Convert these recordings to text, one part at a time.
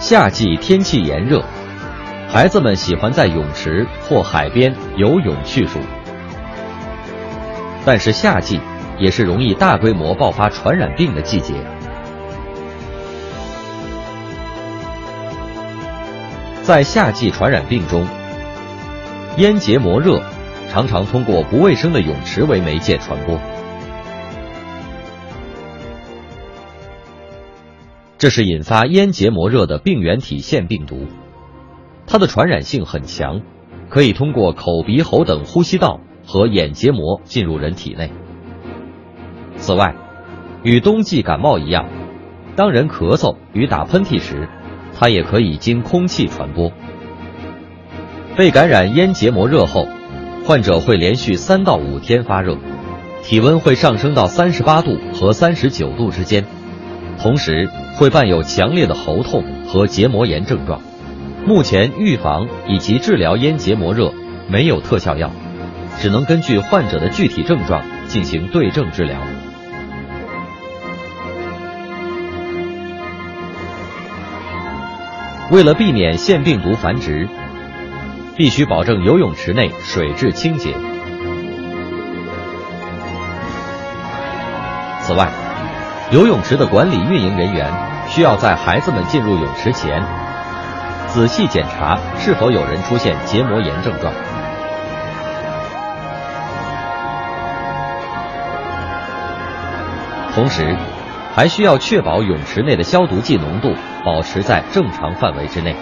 夏季天气炎热，孩子们喜欢在泳池或海边游泳去暑。但是夏季也是容易大规模爆发传染病的季节。在夏季传染病中，咽结膜热常常通过不卫生的泳池为媒介传播。这是引发咽结膜热的病原体腺病毒，它的传染性很强，可以通过口鼻喉等呼吸道和眼结膜进入人体内。此外，与冬季感冒一样，当人咳嗽与打喷嚏时，它也可以经空气传播。被感染咽结膜热后，患者会连续三到五天发热，体温会上升到三十八度和三十九度之间。同时会伴有强烈的喉痛和结膜炎症状。目前预防以及治疗咽结膜热没有特效药，只能根据患者的具体症状进行对症治疗。为了避免腺病毒繁殖，必须保证游泳池内水质清洁。此外，游泳池的管理运营人员需要在孩子们进入泳池前，仔细检查是否有人出现结膜炎症状，同时还需要确保泳池内的消毒剂浓度保持在正常范围之内。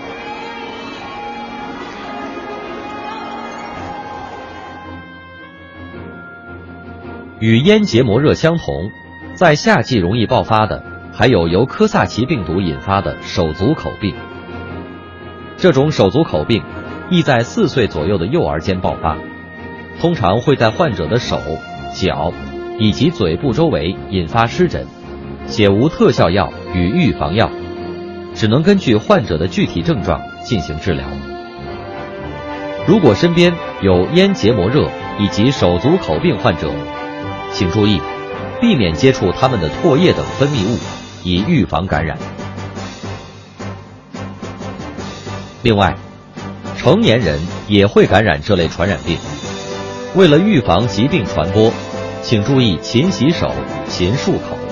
与咽结膜热相同。在夏季容易爆发的，还有由科萨奇病毒引发的手足口病。这种手足口病易在四岁左右的幼儿间爆发，通常会在患者的手、脚以及嘴部周围引发湿疹，且无特效药与预防药，只能根据患者的具体症状进行治疗。如果身边有咽结膜热以及手足口病患者，请注意。避免接触他们的唾液等分泌物，以预防感染。另外，成年人也会感染这类传染病。为了预防疾病传播，请注意勤洗手、勤漱口。